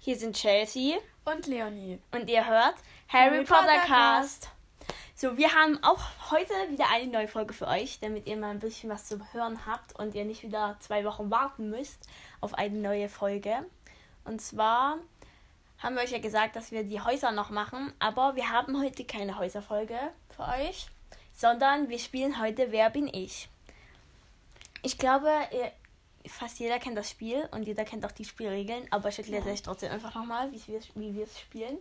Hier sind Chelsea Und Leonie. und ihr hört Harry, Harry Potter Potter Cast. So, wir haben auch heute wieder eine neue Folge für euch, damit ihr mal ein bisschen was zum Hören habt und ihr nicht wieder zwei Wochen warten müsst auf eine neue Folge. Und zwar haben wir euch ja gesagt, dass wir die Häuser noch machen, aber wir haben heute keine Häuserfolge für euch, sondern wir spielen heute Wer bin ich? Ich glaube, ihr, fast jeder kennt das Spiel und jeder kennt auch die Spielregeln, aber ich erkläre es Ja. euch trotzdem einfach nochmal, wie wir wie wir es spielen.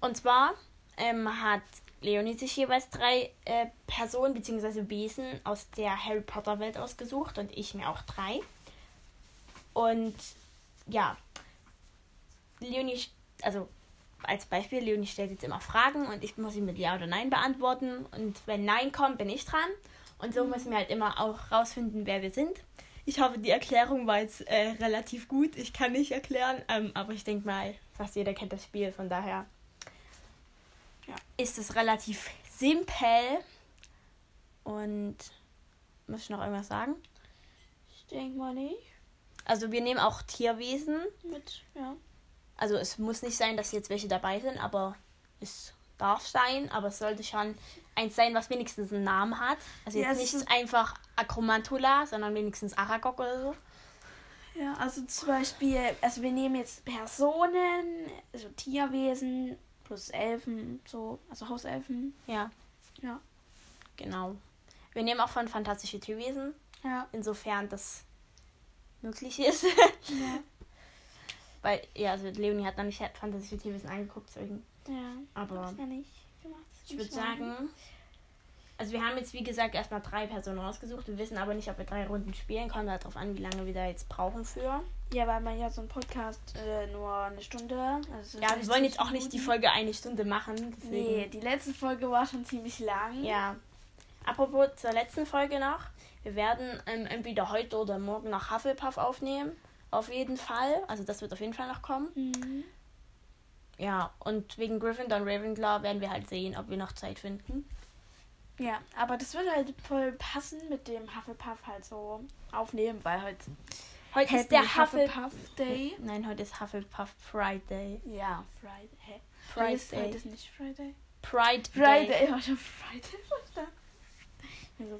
Und zwar ähm, hat Leonie sich jeweils drei äh, Personen bzw. Wesen aus der Harry Potter Welt ausgesucht und ich mir auch drei. Und ja, Leonie, also als Beispiel, Leonie stellt jetzt immer Fragen und ich muss sie mit Ja oder Nein beantworten. Und wenn Nein kommt, bin ich dran. Und so müssen wir halt immer auch rausfinden, wer wir sind. Ich hoffe, die Erklärung war jetzt äh, relativ gut. Ich kann nicht erklären, ähm, aber ich denke mal, fast jeder kennt das Spiel. Von daher Ja. ist es relativ simpel. Und muss ich noch irgendwas sagen? Ich denke mal nicht. Also wir nehmen auch Tierwesen. Mit, ja. Also es muss nicht sein, dass jetzt welche dabei sind, aber es darf sein. Aber es sollte schon eins sein, was wenigstens einen Namen hat. Also Ja, jetzt es nicht ist- einfach Akromantula, sondern wenigstens Aragog oder so. Ja, also zum Beispiel, also wir nehmen jetzt Personen, also Tierwesen plus Elfen, so, also Hauselfen. Ja, Ja. genau. Wir nehmen auch von fantastische Tierwesen, Ja. insofern das möglich ist. Ja. Weil, ja, also Leonie hat noch nicht fantastische Tierwesen angeguckt, deswegen. ja. Aber Hab's ja nicht gemacht. ich würde sagen, also wir haben jetzt wie gesagt erstmal drei Personen rausgesucht. Wir wissen aber nicht, ob wir drei Runden spielen. Kommt halt darauf an, wie lange wir da jetzt brauchen für. Ja, weil man ja so ein Podcast äh, nur eine Stunde. Also Ja, wir 60 wollen jetzt auch nicht die. Folge eine Stunde machen. Deswegen. Nee, die letzte Folge war schon ziemlich lang. Ja. Apropos zur letzten Folge noch. Wir werden ähm, entweder heute oder morgen noch Hufflepuff aufnehmen. Auf jeden Fall. Also das wird auf jeden Fall noch kommen. Mhm. Ja, und wegen Gryffindor und Ravenclaw werden wir halt sehen, ob wir noch Zeit finden. Ja, aber das würde halt voll passen mit dem Hufflepuff halt so aufnehmen, weil heute Heute ist der Hufflepuff. Hufflepuff Day. Nein, heute ist Hufflepuff Friday. Ja, Friday. Hä? Heute ist, heute ist nicht Friday. Pride Day. Friday, ich war schon Friday verstanden.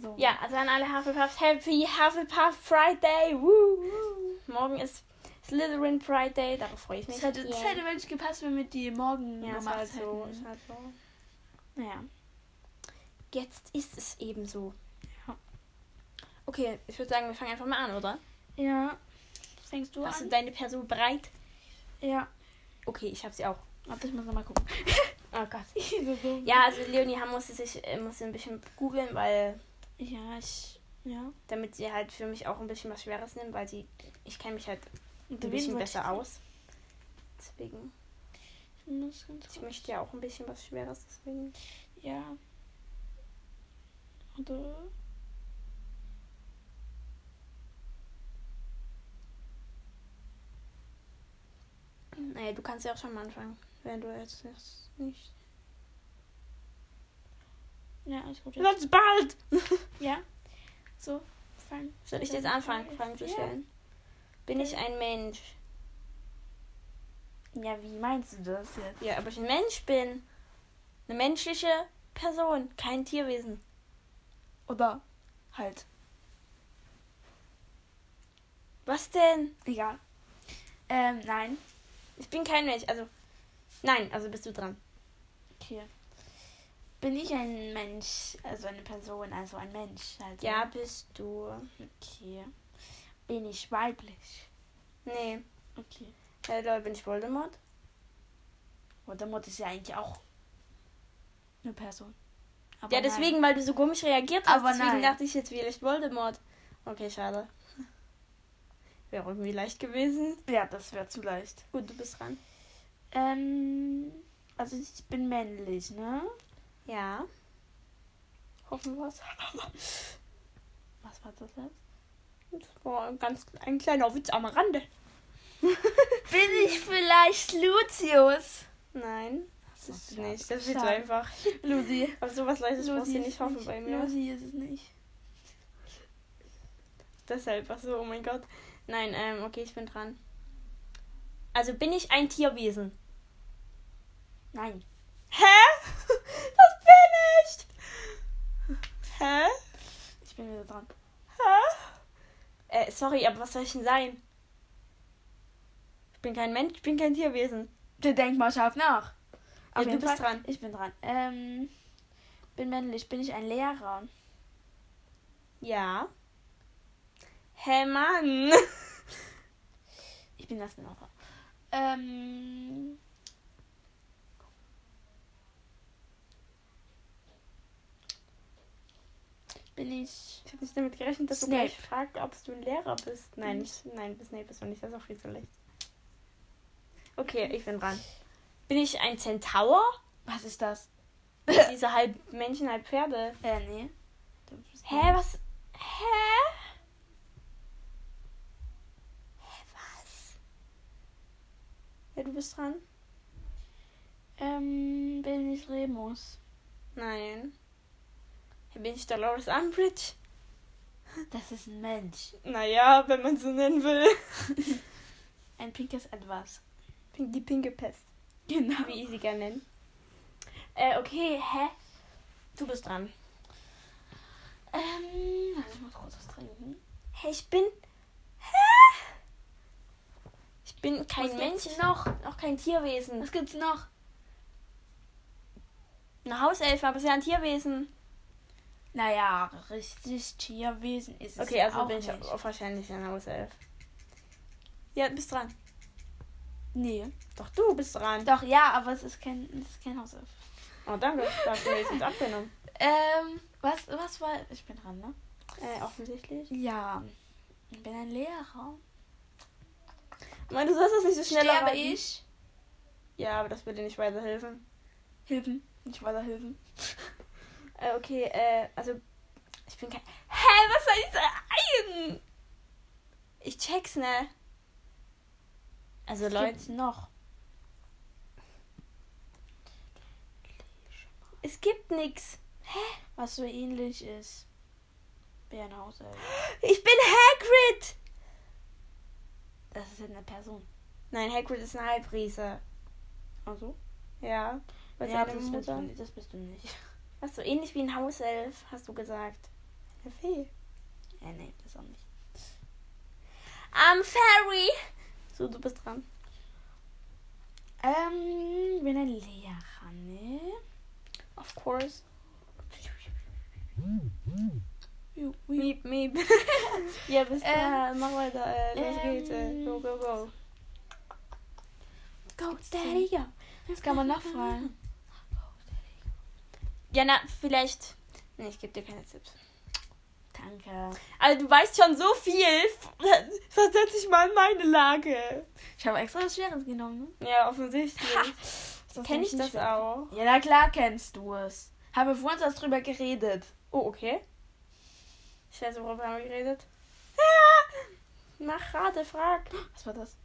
So. Ja, also an alle Hufflepuffs, Happy Hufflepuff Friday. Woo, woo. Morgen ist Slytherin Friday, darauf freue ich mich. Es hätte, es Yay. hätte wirklich gepasst, wenn wir die morgen ja, gemacht halt so. hätten. Halt so. Naja. Jetzt ist es eben so. Ja. Okay, ich würde sagen, wir fangen einfach mal an, oder? Ja. Fängst du Hast du an? deine Person bereit? Ja. Okay, ich habe sie auch. Warte, ich muss nochmal gucken. Oh Gott. so. Ja, also Leonie musste sich äh, musste ein bisschen googeln, weil Ja, ich. Ja. damit sie halt für mich auch ein bisschen was Schweres nimmt, weil sie ich kenne mich halt Und ein bisschen besser aus. Deswegen, Ich möchte ja auch ein bisschen was Schweres, deswegen. Ja. Oder? Naja, du kannst ja auch schon mal anfangen, wenn du jetzt nicht. Ja, alles gut. Jetzt bald! Ja. So, fang. Soll ich jetzt anfangen, Fragen zu Ja. Bin ich ein Mensch? Ja, wie meinst du das jetzt? Ja, ob ich ein Mensch bin. Eine menschliche Person, kein Tierwesen. Oder halt. Was denn? Egal. Ähm, nein. Ich bin kein Mensch. Also, nein, also bist du dran. Okay. Bin ich ein Mensch, also eine Person, also ein Mensch? Also. Ja, bist du. Okay. Bin ich weiblich? Nee. Okay. Hallo, bin ich Voldemort? Voldemort ist ja eigentlich auch eine Person. Aber ja, nein. deswegen, weil du so komisch reagiert hast. Aber deswegen nein. dachte ich jetzt vielleicht Voldemort. Okay, schade. Wäre irgendwie leicht gewesen. Ja, das wäre zu leicht. Gut, du bist dran. Ähm, also ich bin männlich, ne? Ja. Hoffen wir es. Was war das jetzt? Das war ein ganz ein kleiner Witz am Rande. Bin ich vielleicht Lucius? Nein, das ist schade. nicht. Das so Schade. einfach. Lucy. Auf sowas Leichtes brauchst du ist nicht hoffen bei mir. Lucy ist es nicht. Deshalb, ach so, oh mein Gott. Nein, ähm, okay, ich bin dran. Also bin ich ein Tierwesen? Nein. Hä? Das bin ich! Hä? Ich bin wieder dran. Hä? Äh, sorry, aber was soll ich denn sein? Ich bin kein Mensch, ich bin kein Tierwesen. Du denk mal scharf nach. Ja, du bist dran. Ich bin dran. Ähm, bin männlich. Bin ich ein Lehrer? Ja. Hä, Mann? Ich bin noch dran. Ähm, bin ich. Ich habe nicht damit gerechnet, dass Snape. du gleich fragst, ob du ein Lehrer bist. Nein, nicht, nein, bis Snape bist du nicht. Das ist auch viel zu leicht. Okay, ich bin dran. Bin ich ein Zentaur? Was ist das? Diese halb Menschen, halb Pferde. Äh, nee. Hä, was? Hä? Hä, was? Ja, du bist dran? Ähm, bin ich Remus? Nein. Bin ich Dolores Umbridge? Das ist ein Mensch. Naja, wenn man so nennen will. Ein pinkes Etwas. Die pinke Pest, Genau. wie ich sie gerne nenne. Äh, okay, hä? Du bist dran. Ähm, warte, ich muss kurz was trinken. Hä, ich bin. Hä? Ich bin kein Was Mensch, gibt's noch? auch kein Tierwesen. Was gibt's noch? Eine Hauselfe, aber ist ja ein Tierwesen. Naja, richtig Tierwesen ist es Okay, also auch bin ich nicht. auch wahrscheinlich ein Hauself. Ja, bist dran. Nee. Doch, du bist dran. Doch, ja, aber es ist kein, es ist kein Hauself. Oh, danke. Da hast du mir jetzt abgenommen. Ähm, was, was war. Ich bin dran, ne? Äh, offensichtlich. Ja. Ich bin ein Lehrer. Mann, du sollst das nicht so schnell Sterbe erraten. ich? Ja, aber das würde nicht weiterhelfen. Hilfen. Nicht weiterhelfen. Äh, okay, äh, also. Ich bin kein. Hä, was soll ich sagen? Ich check's, ne? Also, Was Leute, noch? es gibt nix. Was so ähnlich ist. Hauself. Ich bin Hagrid! Das ist eine Person. Nein, Hagrid ist ein Halbriese. Also? Ja. Weil Ja, das bist, du, das bist du nicht. Was so ähnlich wie ein Hauself, hast du gesagt. Eine Fee. Ja, nee, das auch nicht. I'm Fairy! So, du bist dran. Ähm, bin ein Lehrer, ne? Of course. Ju. Miep, miep. ja, bis Ähm, da. Mach weiter. Äh, los ähm, geht's. Äh, go, go, go. Go, Daddy, go. Das kann man nachfragen. Ja, na, vielleicht. Nee, ich gebe dir keine Tipps. Danke. Also, du weißt schon so viel. Versetz dich mal in meine Lage. Ich habe extra was Schweres genommen, ne? Ja, offensichtlich. Kenn ich das schwer. auch? Ja, na klar kennst du es. Haben wir vorhin erst drüber geredet. Oh, okay. Scheiße, worüber haben wir geredet? Ja! Mach Rate, frag. Was war das?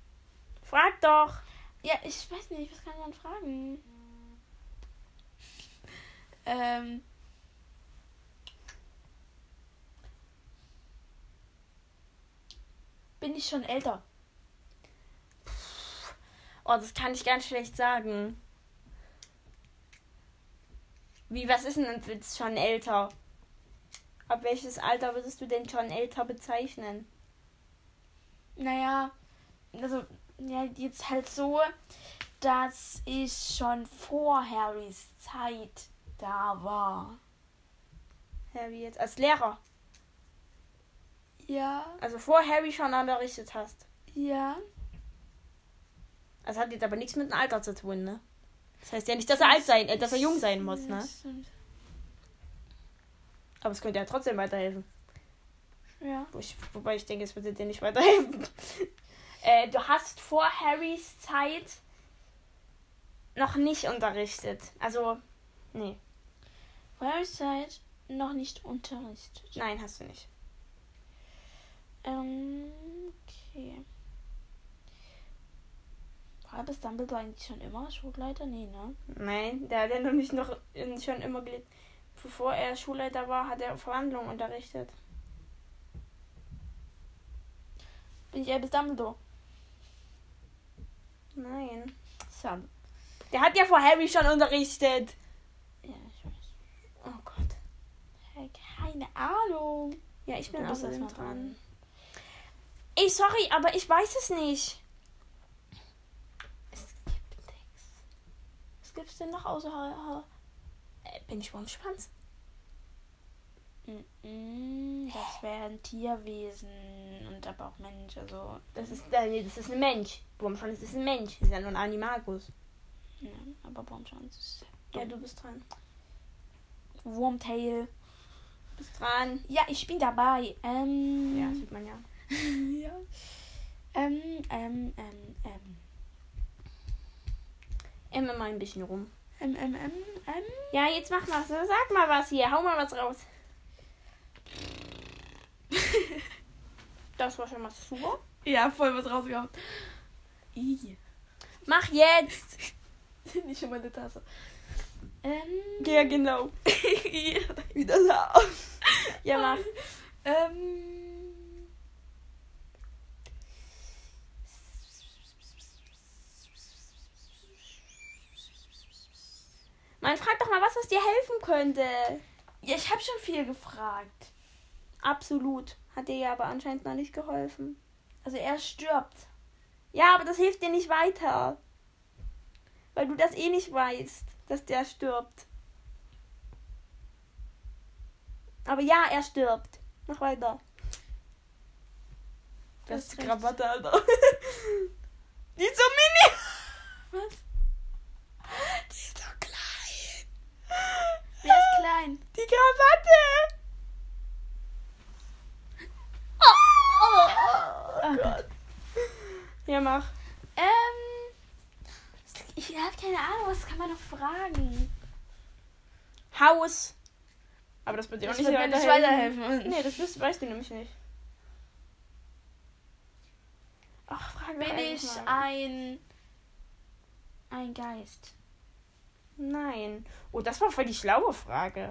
Frag doch. Ja, ich weiß nicht, was kann man fragen? Ähm. Bin ich schon älter? Oh, das kann ich ganz schlecht sagen. Wie, was ist denn denn jetzt schon älter? Ab welches Alter würdest du denn schon älter bezeichnen? Naja, also, ja, jetzt halt so, dass ich schon vor Harrys Zeit da war. Wie jetzt? Als Lehrer. Ja, Also vor Harry schon unterrichtet hast. ja. Das hat jetzt aber nichts mit dem Alter zu tun, ne? Das heißt ja nicht, dass er alt sein, äh, dass er jung sein muss, ne? Das stimmt. Aber es könnte ja trotzdem weiterhelfen. Ja. Ich, wobei ich denke, es würde dir nicht weiterhelfen. äh, du hast vor Harrys Zeit noch nicht unterrichtet. Also, nee. Vor Harrys Zeit noch nicht unterrichtet. Nein, hast du nicht. Ähm, okay. War Albus Dumbledore eigentlich schon immer Schulleiter? Nee, ne? Nein, der hat ja noch nicht noch in, schon immer gelebt. Bevor er Schulleiter war, hat er Verwandlung unterrichtet. Bin ich Albus Dumbledore? Nein. Sam. Der hat ja vor Harry schon unterrichtet. Ja, ich weiß. Oh Gott. Hey, keine Ahnung. Ja, ich bin außerdem dran. dran. Ey, sorry, aber ich weiß es nicht. Es gibt nichts. Was gibt's denn noch außer Ha- äh, Bin ich Wurmschwanz? Das wären Tierwesen und aber auch Mensch. Also, Das ist, äh, nee, das ist ein Mensch. Wurmschwanz ist ein Mensch. Das ist ja nur ein Animagus. ja, aber Baumschwanz ist. Ja, du bist dran. Wormtail. Bist dran. Ja, ich bin dabei. Ähm, Ja, sieht man ja. ja. Ähm, ähm, ähm, ähm. Immer mal ein bisschen rum. Ähm, ähm, ähm, ähm. Ja, jetzt mach mal, so, sag mal was hier. Hau mal was raus. Das war schon mal super. Ja, voll was rausgehauen. Mach jetzt. Nicht schon meine Tasse. Ähm. Ja, genau. ja, wieder da. Ja, mach. Ähm. Man fragt doch mal was, was dir helfen könnte. Ja, ich habe schon viel gefragt. Absolut. Hat dir ja aber anscheinend noch nicht geholfen. Also er stirbt. Ja, aber das hilft dir nicht weiter. Weil du das eh nicht weißt, dass der stirbt. Aber ja, er stirbt. Mach weiter. Das ist Krawatte, Alter. Die ist so mini. Was? Die ist so klein. Wer ist klein? Die Krawatte. Oh, Oh Gott. Ja, mach. Ähm. Ich habe keine Ahnung, was kann man noch fragen? Haus. Aber das wird dir auch nicht mir nicht weiterhelfen. weiterhelfen. Nee, das wirst, weißt du nämlich nicht. Ach, frag Bin ich mal. ein. ein Geist? Nein. Oh, das war voll die schlaue Frage.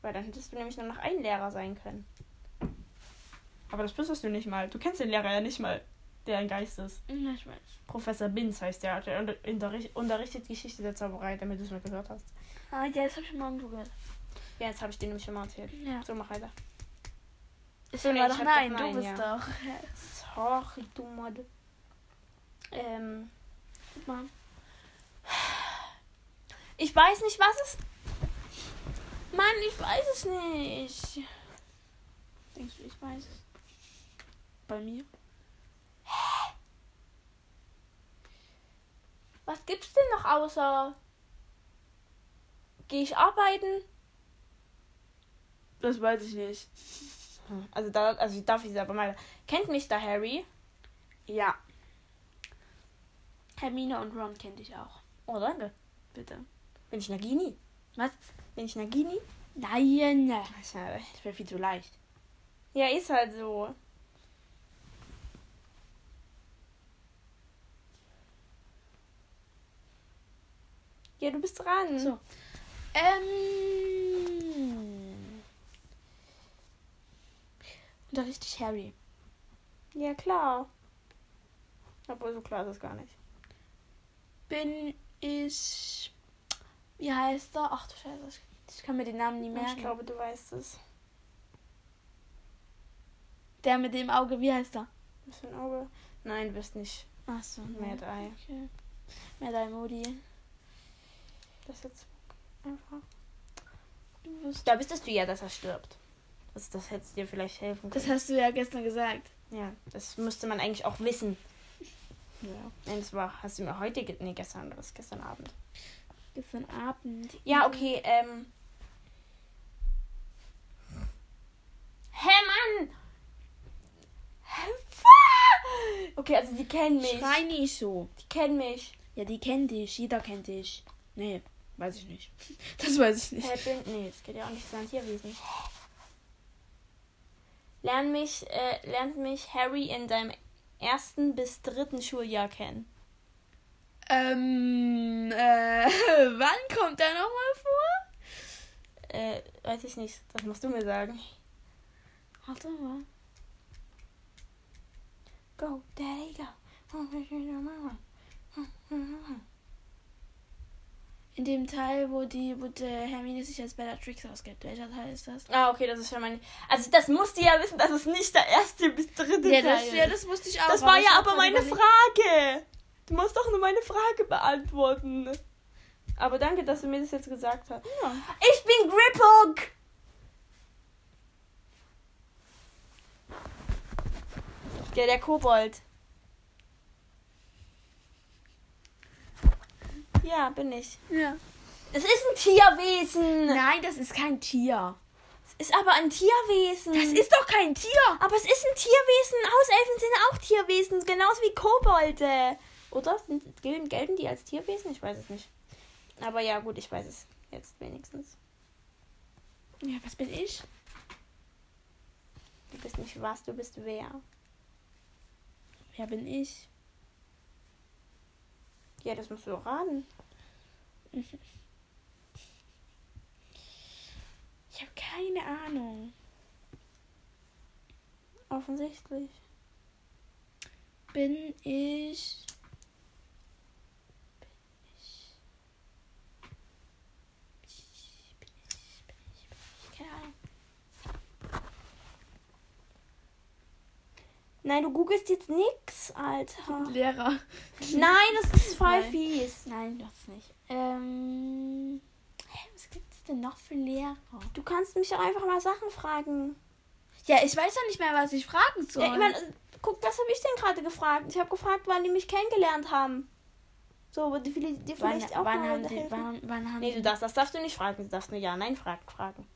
Weil dann hättest du nämlich nur noch ein Lehrer sein können. Aber das wüsstest du nicht mal. Du kennst den Lehrer ja nicht mal, der ein Geist ist. Ja, ich weiß. Professor Binz heißt der. Der unter- unterricht- unterrichtet Geschichte der Zauberei, damit du es mal gehört hast. Ah, ja, das habe ich schon mal irgendwo gehört. Ja, jetzt habe ich dir nämlich schon mal erzählt. Ja. So, mach weiter. Ich So, nee, doch nein, du bist ja. doch. Sorry, du Model. Ähm, Guck mal. ich weiß nicht, was es. Mann, ich weiß es nicht. Denkst du, ich weiß es? Bei mir? Was gibt's denn noch außer. Gehe ich arbeiten? Das weiß ich nicht. Also da, also ich darf ich aber mal. Kennt mich da Harry? Ja. Hermine und Ron kennt ich auch. Oh, danke. Bitte. Bin ich Nagini? Was? Bin ich Nagini? Nein. Das wäre viel zu leicht. Ja, ist halt so. Ja, du bist dran. So. Ähm. Unterrichte ich Harry. Ja, klar. Obwohl, so klar ist es gar nicht. Bin ich. Wie heißt er? Ach du Scheiße. ich- Ich kann mir den Namen nie Ich merken. glaube, du weißt es. Der mit dem Auge, wie heißt er? Was für ein Auge? Nein, du bist nicht Ach so. Mad Eye. Okay. Mad Eye Moody. Das ist jetzt einfach. Du bist. Da wüsstest du ja, dass er stirbt. Das, das hätte dir vielleicht helfen können. Das hast du ja gestern gesagt. ja, das müsste man eigentlich auch wissen. Ja. Nein, das war, hast du mir heute, nee, gestern, das ist gestern Abend. Gestern Abend. Ja, okay, ähm. Hä, Mann! Okay, also die kennen mich. Schrei nicht so. Die kennen mich. Ja, die kennt dich. Jeder kennt dich. Nee, weiß ich nicht. Das weiß ich nicht. Hä, bin, nee, das geht ja auch nicht sein Tierwesen. Lern mich, äh, lernt mich Harry in seinem ersten bis dritten Schuljahr kennen. Ähm, äh, wann kommt er nochmal vor? Äh, weiß ich nicht. Das musst du mir sagen. Warte mal. Go, Daddy, go. In dem Teil, wo die, wo der Hermine sich als Bellatrix ausgibt. Welcher Teil ist das? Ah, okay, das ist schon mein. Also, das musst du ja wissen, dass es nicht der erste bis dritte Ja, Teil das, ja, ist. das wusste ich auch. Das war ja aber meine überlegt- Frage. Du musst doch nur meine Frage beantworten. Aber danke, dass du mir das jetzt gesagt hast. Ja. Ich bin Griphook! Ja, der Kobold. Ja, bin ich. ja. Es ist ein Tierwesen. Nein, das ist kein Tier. Es ist aber ein Tierwesen. Das ist doch kein Tier. Aber es ist ein Tierwesen. Hauselfen sind auch Tierwesen, genauso wie Kobolde. Oder? Sind, gelten, gelten die als Tierwesen? Ich weiß es nicht. Aber ja, gut, ich weiß es jetzt wenigstens. Ja, was bin ich? Du bist nicht was, du bist wer. Wer bin ich? Ja, das musst du doch raten. Ich habe keine Ahnung. Offensichtlich. Bin ich. Keine Ahnung. Nein, du googelst jetzt nix, Alter. Lehrer. Nein, das ist voll Nein. fies. Nein, das nicht. Ähm. Hä, was gibt es denn noch für Lehrer? Du kannst mich doch einfach mal Sachen fragen. Ja, ich weiß doch nicht mehr, was ich fragen soll. Ja, ich mein, guck, was habe ich denn gerade gefragt? Ich habe gefragt, wann die mich kennengelernt haben. So, die, die, die wann, vielleicht auch wann, mal haben die, wann, wann haben Nee, du darfst, das darfst du nicht fragen. Du darfst nur Ja-Nein-Fragen fragen.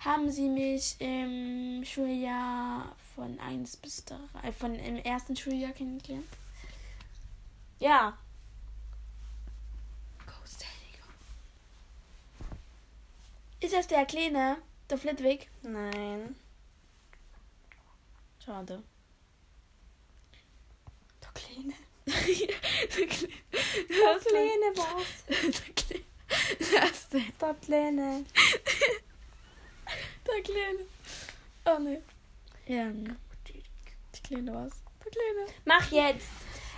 Haben sie mich im Schuljahr von 1 bis 3, äh, von im ersten Schuljahr kennengelernt? Ja. Ist das der Kleine? Der Flitwick? Nein. Schade. Der Kleine. der Kleine. Der Kleine was? Der Kleine. Der Kleine. Kleine. Oh ne. Ja. Der Kleine was? Der Kleine. Mach jetzt.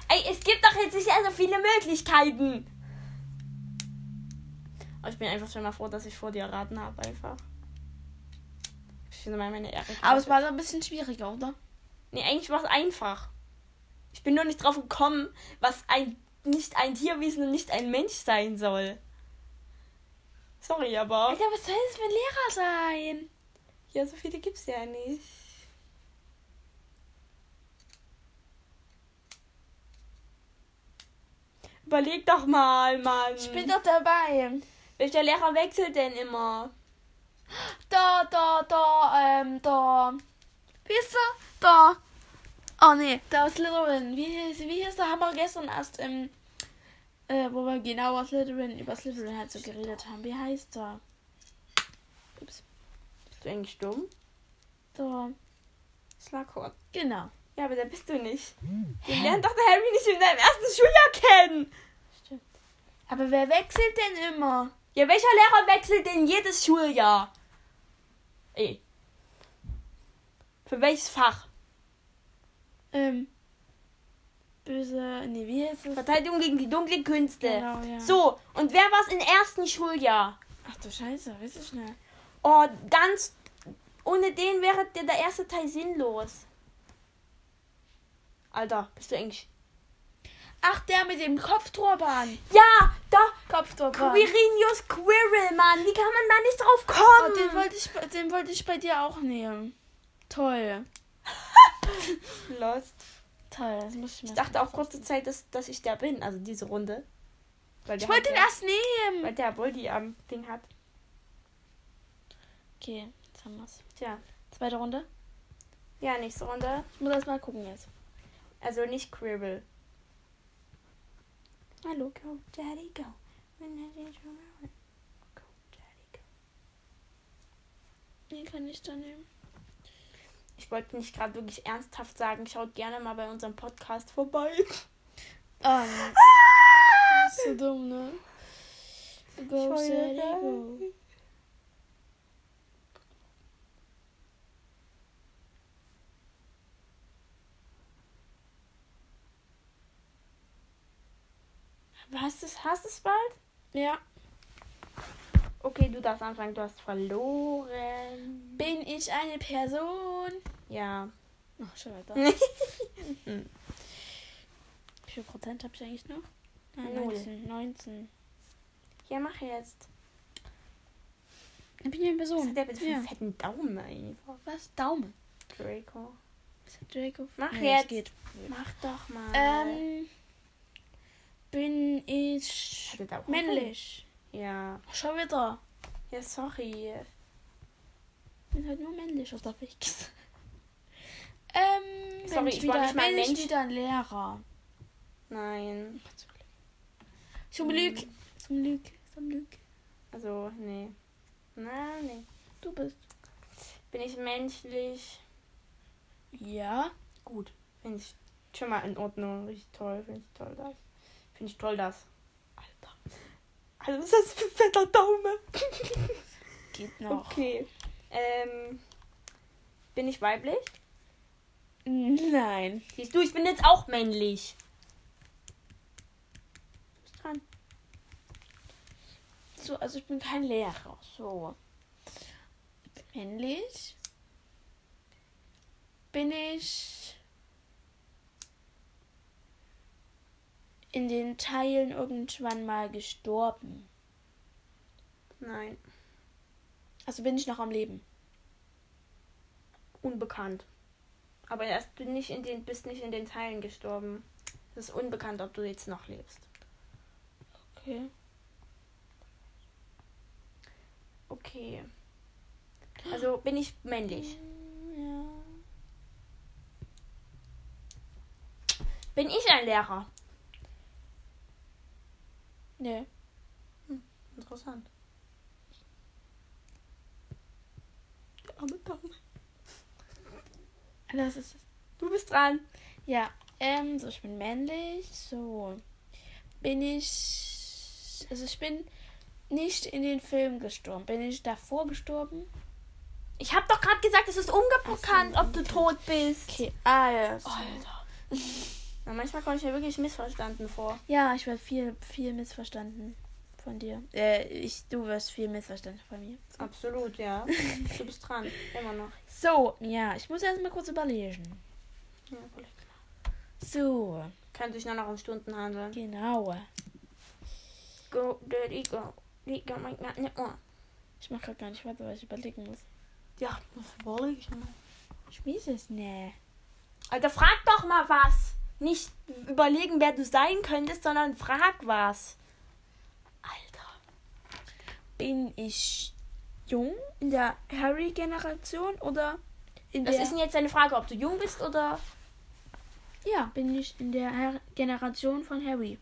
Ey, es gibt doch jetzt nicht so viele Möglichkeiten. Aber ich bin einfach schon mal froh, dass ich vor dir erraten habe, einfach. Ich finde mal meine Ehre. Aber es war so ein bisschen schwieriger, oder? Nee, eigentlich war es einfach. Ich bin nur nicht drauf gekommen, was ein nicht ein Tierwesen und nicht ein Mensch sein soll. Sorry, aber. Alter, was soll das für ein Lehrer sein? Ja, so viele gibt's ja nicht. Überleg doch mal, Mann. Ich bin doch dabei. Welcher Lehrer wechselt denn immer? Da, da, da, ähm, da. Wie ist er? Da. Oh nee, da aus Slytherin. Wie hieß, wie hieß der? Haben wir gestern erst im, äh, wo wir genau aus Slytherin, über Slytherin halt so geredet haben. Wie heißt der? Bist du eigentlich dumm? Da. Slughorn. Genau. Ja, aber da bist du nicht. Den lernt doch der Harry nicht in deinem ersten Schuljahr kennen. Stimmt. Aber wer wechselt denn immer? Ja, welcher Lehrer wechselt denn jedes Schuljahr? Ey. Für welches Fach? Ähm. Böse. Nee, wie heißt es? Verteidigung gegen die dunklen Künste. Genau, ja. So, und wer war es im ersten Schuljahr? Ach du Scheiße, weiß ich schnell. Oh, ganz. Ohne den wäre der, der erste Teil sinnlos. Alter, bist du eigentlich. Ach, der mit dem Kopfturban. Ja, da. Kopfturban. Quirinius Quirrell, Mann. Wie kann man da nicht drauf Oh, kommen? den wollte ich, bei- den wollte ich bei dir auch nehmen. Toll. Lost. Toll, das muss ich mir. Ich dachte auch kurze Zeit, dass, dass ich der bin. Also diese Runde. Weil Ich wollte den erst nehmen. Weil der Boldi am Ding hat. Okay, jetzt haben wir's. Tja. Zweite Runde. Ja, nächste Runde. Ich muss erst mal gucken jetzt. Also nicht Quirrell. Hallo. Go, Daddy, go. Go, Daddy, go. Den kann ich da nehmen. Ich wollte nicht gerade wirklich ernsthaft sagen, schaut gerne mal bei unserem Podcast vorbei. Oh, nee. Das ist so dumm, ne? Go, steady, go. Hast du es hast bald? Ja. Okay, du darfst anfangen. Du hast verloren. Bin ich eine Person? Ja. Ach, schon weiter. Wie viel Prozent habe ich eigentlich noch? Ah, Null. 19. 19. ja, mach jetzt. Ich bin ja eine Was Person. hat der bitte für ja. einen fetten Daumen einfach? Was? Daumen. Draco. Was Draco? Mach Nee, jetzt. geht. Mach doch mal. Ähm, bin ich männlich? Ja. Schon wieder. Ja, sorry. bin halt nur männlich unterwegs. Ähm, Sorry, bin ich ich war wieder, nicht mal bin ich wieder ein Lehrer. Nein. Zum Glück. Zum Glück. Zum Glück. Also, nee. Na, nee. Du bist. Bin ich menschlich? Ja. Gut. Finde ich schon mal in Ordnung. Richtig toll. Finde ich toll das. Finde ich toll das. Alter. Also, was ist das für ein fetter Daumen? Geht noch. Okay. Ähm. Bin ich weiblich? Nein. Siehst du, ich bin jetzt auch männlich. Du bist dran. So, also ich bin kein Lehrer. So. Männlich. Bin ich in den Teilen irgendwann mal gestorben. Nein. Also bin ich noch am Leben. Unbekannt. Aber erst du nicht in den, bist nicht in den Teilen gestorben. Es ist unbekannt, ob du jetzt noch lebst. Okay. Okay. Also bin ich männlich. Ja. Bin ich ein Lehrer? Nee. Interessant. Der arme Daumen. Das ist Du bist dran. Ja, ähm, so, ich bin männlich. So. Bin ich. Also, ich bin nicht in den Film gestorben. Bin ich davor gestorben? Ich habe doch gerade gesagt, es ist unbekannt, so, ob du tot bist. Okay, ah, ja. so. Alter. Na, manchmal komme ich mir wirklich missverstanden vor. Ja, ich werde viel, viel missverstanden von dir. Äh, ich, du wirst viel missverstanden von mir. Absolut, ja. Du bist dran. Immer noch. So, ja, ich muss erst mal kurz überlegen. Ja, klar. So, Kann sich nur noch um Stunden handeln. genau. Go, dirty, go. Ich mache gerade gar nicht weiter, weil ich überlegen muss. Ja, was überlege ich mal. Ich weiß es nicht. Alter, frag doch mal was. Nicht überlegen, wer du sein könntest, sondern frag was. Alter. Bin ich jung in der Harry-Generation oder in Das der... ist denn jetzt eine Frage, ob du jung bist oder. ja, bin ich in der Har Generation von Harry.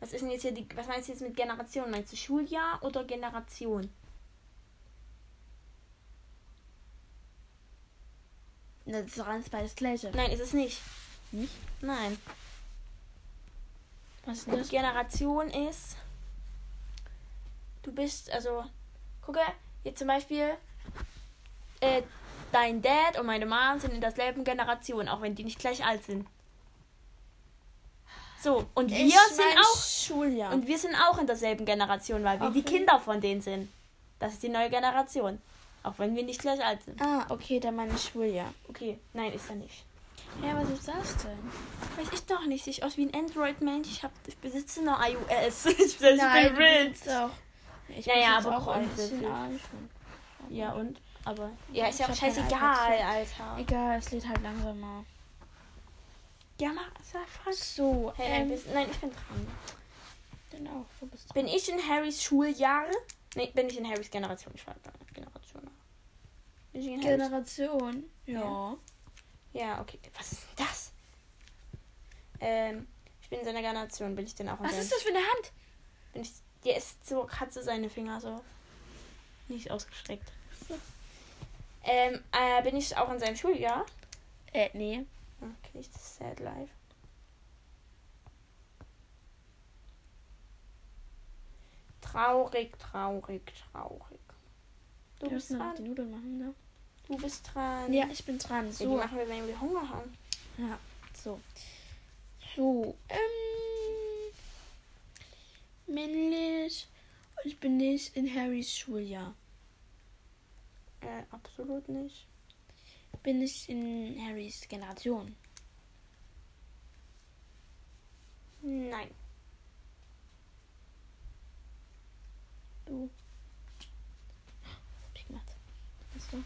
Was ist denn jetzt hier die. Was meinst du jetzt mit Generation? Meinst du Schuljahr oder Generation? Das ist alles beides das gleiche. Nein, ist es nicht. Nicht? Nein. Was ist Die das? Generation ist. Du bist, also. Gucke, jetzt zum Beispiel. Äh, dein Dad und meine Mom sind in derselben Generation, auch wenn die nicht gleich alt sind. So, und wir Ich sind auch. Schuljahr. Und wir sind auch in derselben Generation, weil wir die Okay. Kinder von denen sind. Das ist die neue Generation. Auch wenn wir nicht gleich alt sind. ah, okay, dann meine Schuljahr. Okay, nein, ist er nicht. Ja, was ist das denn? Weiß ich doch nicht. Sieht aus wie ein Android-Mensch. Ich, hab, ich besitze nur iOS. ich bin Nein, du rich. besitzt auch. Ich Naja, aber auch ein bisschen iPhone. Ja, und? Aber. Ja, ist ja Ich auch scheißegal. Alter. Egal, es lädt halt langsamer. Ja, mach. Sag frag. So, Hey, ähm, bist, nein, ich bin dran. genau, du bist dran. Bin ich in Harrys Schuljahre? Nee, bin ich in Harrys Generation. Ich war Generation. Bin ich? Generation? Ja. ja, okay. Was ist denn das? Ähm, ich bin in seiner Generation. Bin ich denn auch in Was ist das für eine Hand? Bin ich, der ist so, hat so seine Finger so nicht ausgestreckt. Ähm, äh, bin ich auch in seinem Schuljahr? Äh, nee. Okay, das Sad Life. Traurig, traurig, traurig. Du müssen noch die Nudeln machen, ne? Du bist dran. Ja, ich bin dran. Ja, die So, machen wir, wenn wir Hunger haben. ja, so. So, ähm. männlich ich bin nicht in Harrys Schuljahr. Äh, absolut nicht. Bin ich in Harrys Generation. Nein. Du. Hab ich gemacht. Achso.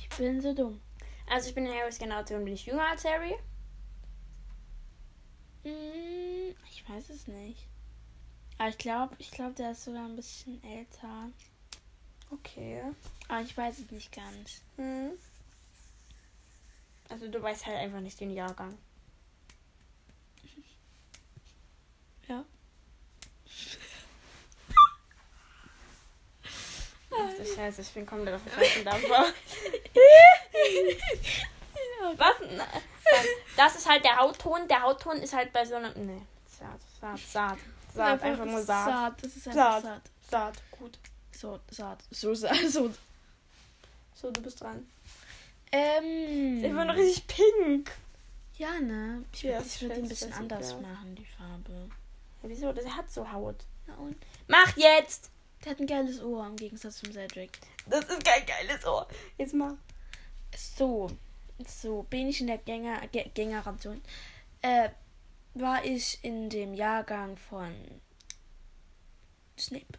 Ich bin so dumm. Also ich bin in Harrys Generation, bin ich jünger als Harry? Hm, ich weiß es nicht. Aber ich glaube, ich glaube, der ist sogar ein bisschen älter. Okay. Aber ich weiß es nicht ganz. Hm. Also du weißt halt einfach nicht den Jahrgang. Ja. Ach Scheiße, ich bin komplett auf dem falschen Dampfer. Was? Na, Das ist halt der Hautton. Der Hautton ist halt bei so einem. Nee. Saat, Saat, Saat. Saat, einfach nur Saat. Saat, das ist einfach Saat. Saat. Saat, gut. So, Saat. So, Saat. So. So, du bist dran. Ähm. Ist immer noch richtig pink. Ja, ne? Ich, Ja, ich würde ihn ein bisschen das anders machen, die Farbe. Ja, wieso? Der hat so Haut. Na und? Mach jetzt! Der hat ein geiles Ohr im Gegensatz zum Cedric. Das ist kein geiles Ohr. Jetzt mach. So. So, bin ich in der Gänger, Ge Generation. Äh, war ich in dem Jahrgang von Snape.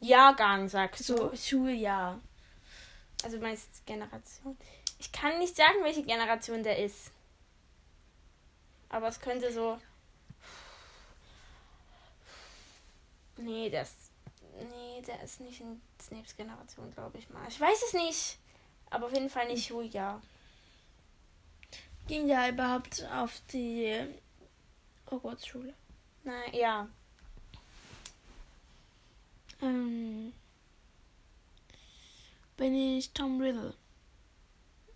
Jahrgang, sagst So, du. Schuljahr. Also meist Generation. Ich kann nicht sagen, welche Generation der ist. Aber es könnte so. Nee, der ist. Nee, der ist nicht in Snapes Generation, glaube ich mal. Ich weiß es nicht. Aber auf jeden Fall nicht Schuljahr. Ging ja überhaupt auf die Hogwarts-Schule. Nein, ja. Ähm, bin ich Tom Riddle.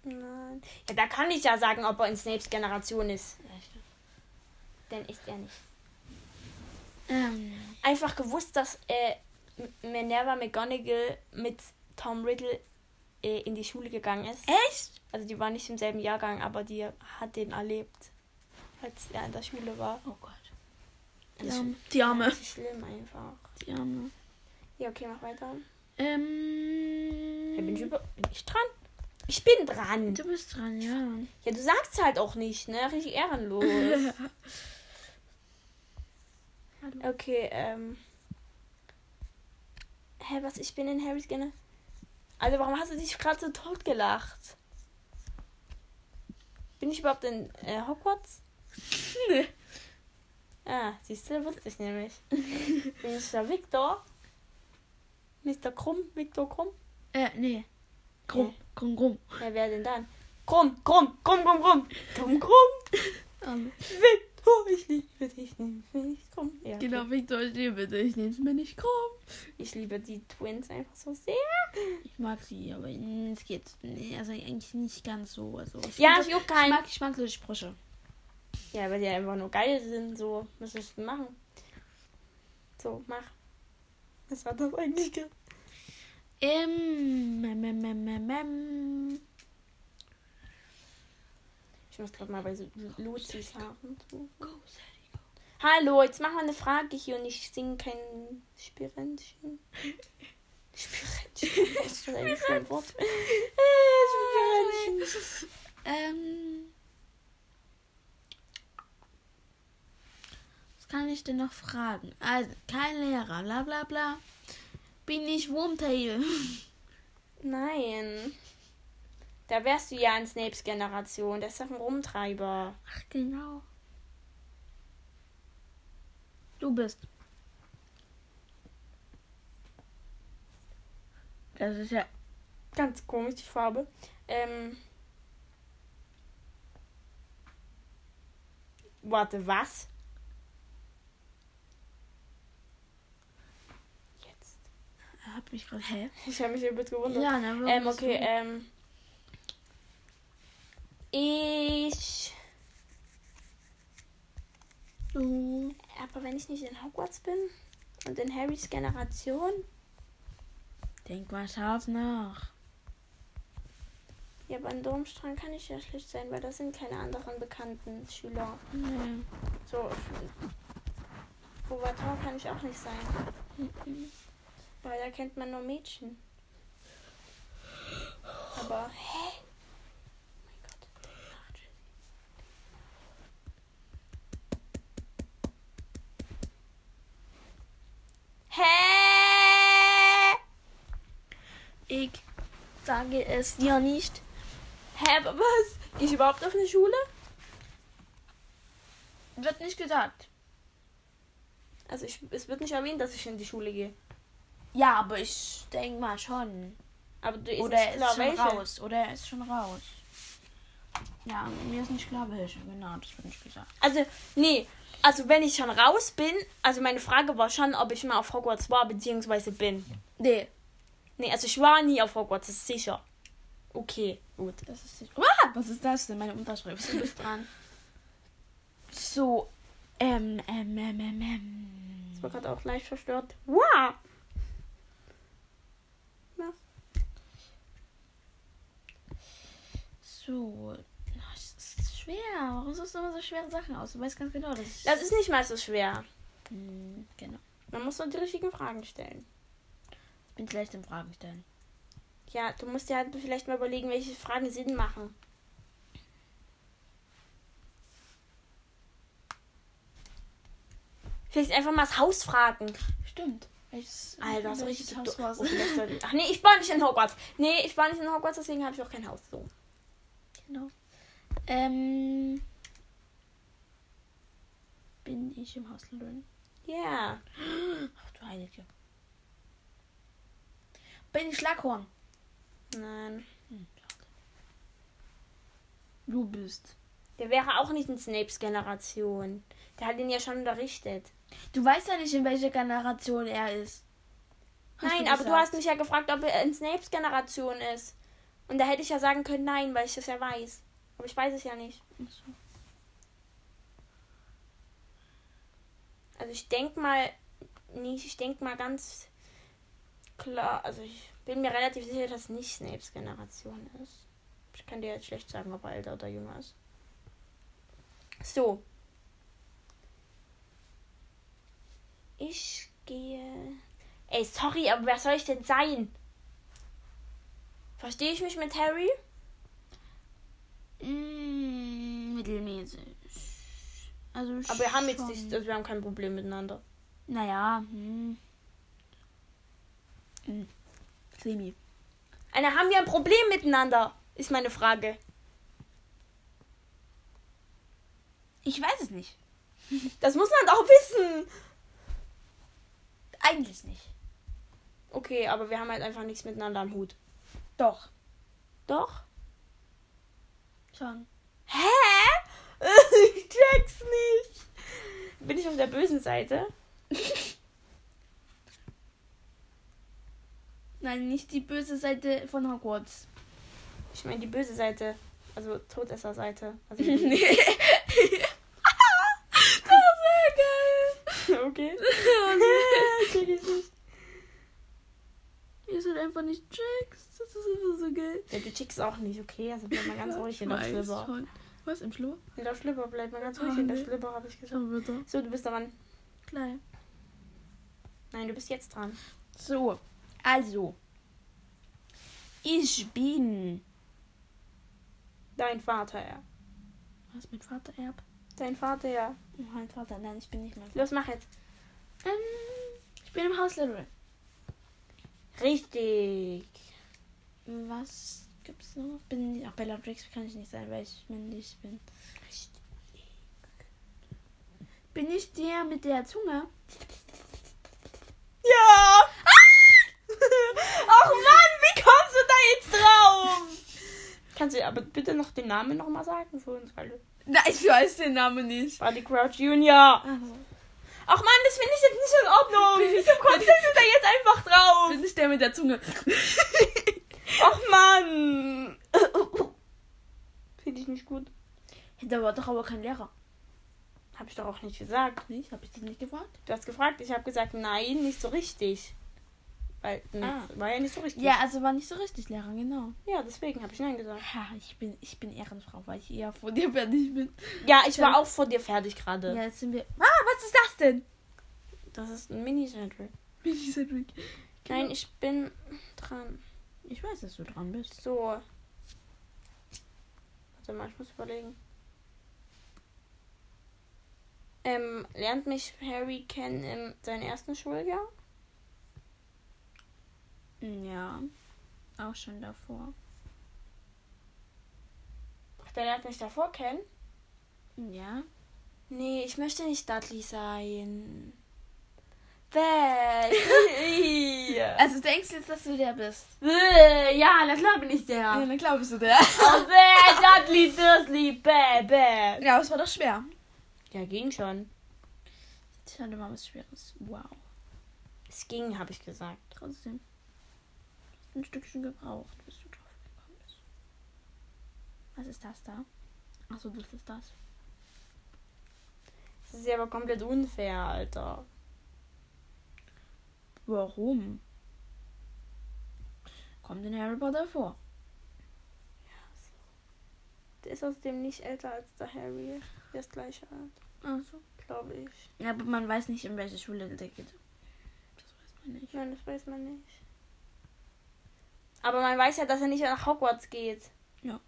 Nein. Ja, da kann ich ja sagen, ob er in Snapes Generation ist. Denn ist er nicht. Ähm, Einfach gewusst, dass äh, Minerva McGonagall mit Tom Riddle äh, in die Schule gegangen ist. echt? Also die war nicht im selben Jahrgang, aber die hat den erlebt, als er in der Schule war. Oh Gott. Die Das ist Arme. Die Arme. Das ist schlimm einfach. Die Arme. Ja, okay, mach weiter. Ähm, Ja, bin, ich über bin ich dran? Ich bin dran. du bist dran, ja. Ja, du sagst halt auch nicht, ne? Richtig ehrenlos. Hallo. Okay, ähm. Hä, was? Ich bin in Harrys gerne. Also, warum hast du dich gerade so tot gelacht? Bin ich überhaupt in äh, Hogwarts? Nee. Ah, siehst du, wusste ich nämlich. bin ich der Victor? Mr. Krumm? Victor Krumm? Äh, nee. Krumm, Nee. krumm, krumm. Ja, wer denn dann? Krumm, Krumm, Krumm, Krumm, Krumm. Krumm, Krumm. Arme. Victor, ich liebe dich nicht. nicht Krumm. Ja, okay. Genau, Victor, ich liebe dich. Nimm's mir nicht krumm. Ich liebe die Twins einfach so sehr. Ich mag sie, aber mm, es geht. Nee, also eigentlich nicht ganz so. Also, ich Ja, ich das- keinen. Ich mag, ich mag so die Sprüche. Ja, weil die einfach nur geil sind, so. Was sollst du machen? So, mach. Was war das eigentlich? ge- Ähm, mem, mem, mem. Ich muss gerade mal bei so. Go, Sadie, go. Hallo, jetzt machen wir eine Frage hier und ich singe kein Spirentchen. Spirentchen. Was ist eigentlich für ein Wort? Äh, Spirentchen. Ähm. Was kann ich denn noch fragen? Also, kein Lehrer, bla bla bla. Bin ich Wurmtail? Nein. Da wärst du ja in Snapes Generation. Der ist doch ein Rumtreiber. Ach, genau. Du bist. Das ist ja. Ganz komisch, die Farbe. Ähm. Warte, was? Jetzt. Hab mich gerade. Hä? Ich habe mich übelst gewundert. Ja, ne? ähm, okay, ähm. Ich. Du. Aber wenn ich nicht in Hogwarts bin und in Harrys Generation, Denk mal scharf nach. ja, beim Durmstrang kann ich ja schlecht sein, weil da sind keine anderen bekannten Schüler. Nee. So, Beauvaton kann ich auch nicht sein. Weil da kennt man nur Mädchen. Aber, hä? Oh mein Gott. Ach, Jessie. Hä? Ich sage es dir nicht. Hä, aber was? Gehe ich überhaupt auf eine Schule? Wird nicht gesagt. Also ich, es wird nicht erwähnt, dass ich in die Schule gehe. Ja, aber ich denke mal schon. Aber du ist Oder nicht er ist klar, schon welche. raus. Oder er ist schon raus. Ja, mir ist nicht klar, welche. Genau, das wird nicht gesagt. Also, nee. Also wenn ich schon raus bin, also meine Frage war schon, ob ich mal auf Hogwarts war, beziehungsweise bin. Nee, Nee, also ich war nie auf Hogwarts, das ist sicher. Okay, gut. das ist nicht. Ah, was ist das denn? Meine Unterschrift. Du bist dran. So, ähm, ähm, ähm, ähm, ähm. Ich war gerade auch leicht verstört. Wow! So. Es ist schwer. Warum suchst du immer so schwere Sachen aus? Du weißt ganz genau, dass ich. Das ist nicht mal so schwer. Hm, genau. Man muss nur die richtigen Fragen stellen. Ich bin schlecht im Fragen stellen. Ja, du musst dir halt vielleicht mal überlegen, welche Fragen Sinn machen. Vielleicht einfach mal das Haus fragen. Stimmt. Welches, Alter, welches richtig Haus du- war's? oh, Ach nee, ich war nicht in Hogwarts. Nee, ich war nicht in Hogwarts, deswegen habe ich auch kein Haus. So. Genau. Ähm. Bin ich im Haus Slytherin? Ja. Ach du Heilige. Bin ich Schlaghorn? Nein. Du bist. Der wäre auch nicht in Snapes Generation. Der hat ihn ja schon unterrichtet. Du weißt ja nicht, in welcher Generation er ist. Hast nein, du aber du hast mich ja gefragt, ob er in Snapes Generation ist. Und da hätte ich ja sagen können, nein, weil ich das ja weiß. Aber ich weiß es ja nicht. Also ich denke mal nicht, ich denke mal ganz klar, also ich bin mir relativ sicher, dass nicht Snapes Generation ist. Ich kann dir jetzt schlecht sagen, ob er älter oder jünger ist. So. Ich gehe. Ey, sorry, aber wer soll ich denn sein? Verstehe ich mich mit Harry? Mm, mittelmäßig. Also Aber wir haben jetzt nicht, also wir haben kein Problem miteinander. Naja, hm. Hm. Semi. Einer haben wir ein Problem miteinander, ist meine Frage. Ich weiß es nicht. Das muss man doch wissen. Eigentlich nicht. Okay, aber wir haben halt einfach nichts miteinander am Hut. Doch. Doch? Schon. Hä? ich check's nicht. Bin ich auf der bösen Seite? Nein, nicht die böse Seite von Hogwarts. Ich meine die böse Seite. Also Todesser-Seite. Also das die- wäre geil. okay. Oh, Check ich nicht. Ihr seid einfach nicht Chicks. Das ist einfach so geil. Ja, du checkst auch nicht, okay? Also bleib mal ganz ruhig in der Schlipper. schon. Was im Schlur? In der Schlipper, bleib mal ganz ruhig Oh, in der nee. Schlipper, habe ich gesagt. Bitte. So, du bist dran. Klein. Nein, du bist jetzt dran. So, also. Ich bin. Dein Vater, ja. Was mein Vater erbt? Dein Vater, ja. Oh, mein Vater. Nein, ich bin nicht mein Vater. Los, mach jetzt. Ähm, ich bin im Haus Slytherin. Richtig. Was gibt's noch? Bin ach, Bellatrix kann ich nicht sein, weil ich männlich bin. Bin ich der mit der Zunge? Ja! Ach Mann, wie kommst du da jetzt drauf? Kannst du aber bitte noch den Namen nochmal sagen für uns alle? Nein, ich weiß den Namen nicht. Barty Crouch Junior. Ach Mann, das finde ich jetzt nicht in Ordnung. Wieso kommst du da jetzt einfach drauf? bin ich der mit der Zunge? Ach Mann. Finde ich nicht gut. Da war doch aber kein Lehrer. Habe ich doch auch nicht gesagt. Nicht? Hab ich das nicht gefragt? Du hast gefragt, ich habe gesagt, nein, nicht so richtig. Weil, Ah. war ja nicht so richtig. Ja, also war nicht so richtig Lehrer, genau. Ja, deswegen habe ich nein gesagt. Ha, ich bin, ich bin Ehrenfrau, weil ich eher vor dir fertig bin. Ja, ich war auch vor dir fertig gerade. Ja, jetzt sind wir. Ah, was ist das denn? Das ist ein Mini-Cedric. Mini Cedric. Nein, ich bin dran. Ich weiß, dass du dran bist. So. Warte mal, ich muss überlegen. Ähm, lernt mich Harry kennen in seinem ersten Schuljahr? Ja. Auch schon davor. Ach, der lernt mich davor kennen? Ja. Nee, ich möchte nicht Dudley sein. Bäh. Also denkst du jetzt, dass du der bist? Bäh, ja, na klar bin ich der. Ja, dann glaubst du der. Oh, bäh, Dudley, Dursley, bäh, bäh. Ja, es war doch schwer. Ja, ging schon. Ich hatte mal was Schweres. Wow. Es ging, habe ich gesagt. Trotzdem. Ein Stückchen gebraucht, bis du drauf gekommen bist. Was ist das da? Achso, das ist das. Das ist ja aber komplett unfair, Alter. Warum? Kommt in Harry Potter vor. Der ist außerdem nicht älter als der Harry. Der ist gleich alt, Achso. glaube ich. Ja, aber man weiß nicht, in welche Schule der geht. Das weiß man nicht. Nein, das weiß man nicht. Aber man weiß ja, dass er nicht nach Hogwarts geht. Ja.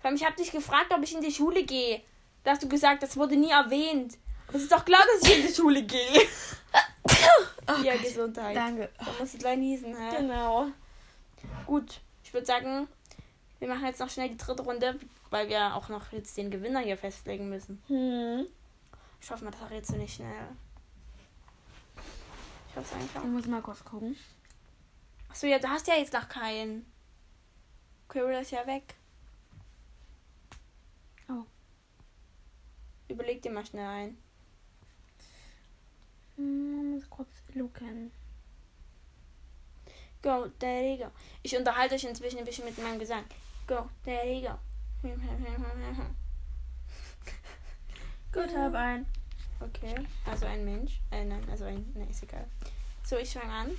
Vor allem, ich habe dich gefragt, ob ich in die Schule gehe. Da hast du gesagt, das wurde nie erwähnt. Aber es ist doch klar, dass ich in die Schule gehe. ja, Gesundheit. Danke. Da musst du gleich niesen, hä? Genau. Gut, ich würde sagen, wir machen jetzt noch schnell die dritte Runde, weil wir auch noch jetzt den Gewinner hier festlegen müssen. Hm. Ich hoffe mal, das verrätst du nicht schnell. Ich hoffe es Ich einfach. muss mal kurz gucken. Achso, ja, du hast ja jetzt noch keinen. Quirrell ist ja weg. Oh. Überleg dir mal schnell ein. Hm, muss kurz luken. Go, Daddy, go. Ich unterhalte euch inzwischen ein bisschen mit meinem Gesang. Go, Daddy, go. Gut, hab ein. Okay, also ein Mensch. Äh, nein, also ein. Ne, ist egal. So, ich fange an.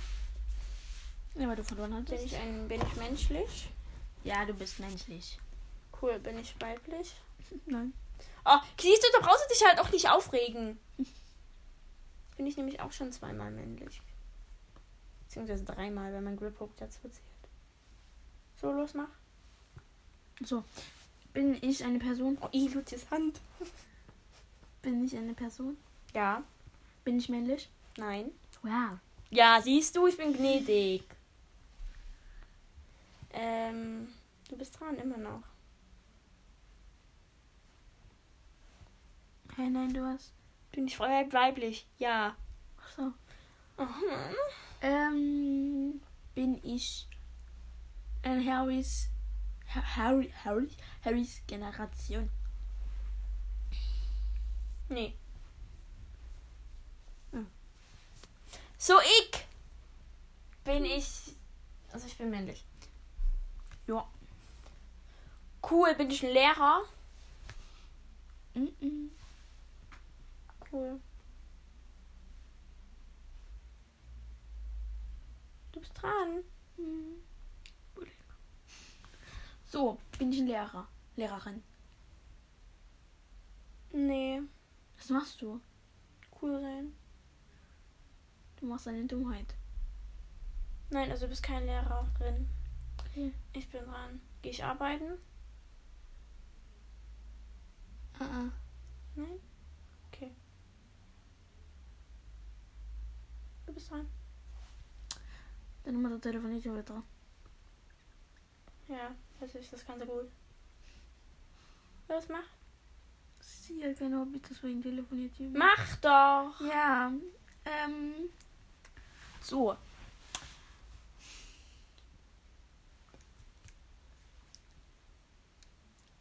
Ja, weil du verloren Bin hattest. ich ein, bin ich menschlich? Ja, du bist menschlich. Cool, bin ich weiblich? Nein. Oh, siehst du, da brauchst du dich halt auch nicht aufregen. Bin ich nämlich auch schon zweimal männlich. Beziehungsweise dreimal, wenn mein Grip Hook dazu zählt. So, los, mach. So. Bin ich eine Person? Oh, i, Lucius Hand. Bin ich eine Person? Ja, Bin ich männlich? nein. Wow. Ja, siehst du, ich bin gnädig. Ähm, du bist dran, immer noch. Hey, nein, du hast. Bin ich Freiheit weiblich? Ja. Ach so. Mhm. Ähm, bin ich ein Harrys Ha- Harry, Harry, Harrys Generation. Nee. Hm. So, ich bin ich. Also, ich bin männlich. Ja. Cool, bin ich ein Lehrer? Mhm. Cool. Du bist dran. Mhm. So, bin ich ein Lehrer, Lehrerin. Nee. Was machst du? Cool sein. Du machst eine Dummheit. Nein, also du bist keine Lehrerin. Okay. Ich bin dran. Gehe ich arbeiten? Ah, ah. Nein? Okay. Du bist dran. Deine Mutter telefoniert ja wieder. Ja, das ist das Ganze gut. Los, mach. Sie hat kein Hobby, deswegen telefoniert sie. Mach doch! Ja, ähm. So.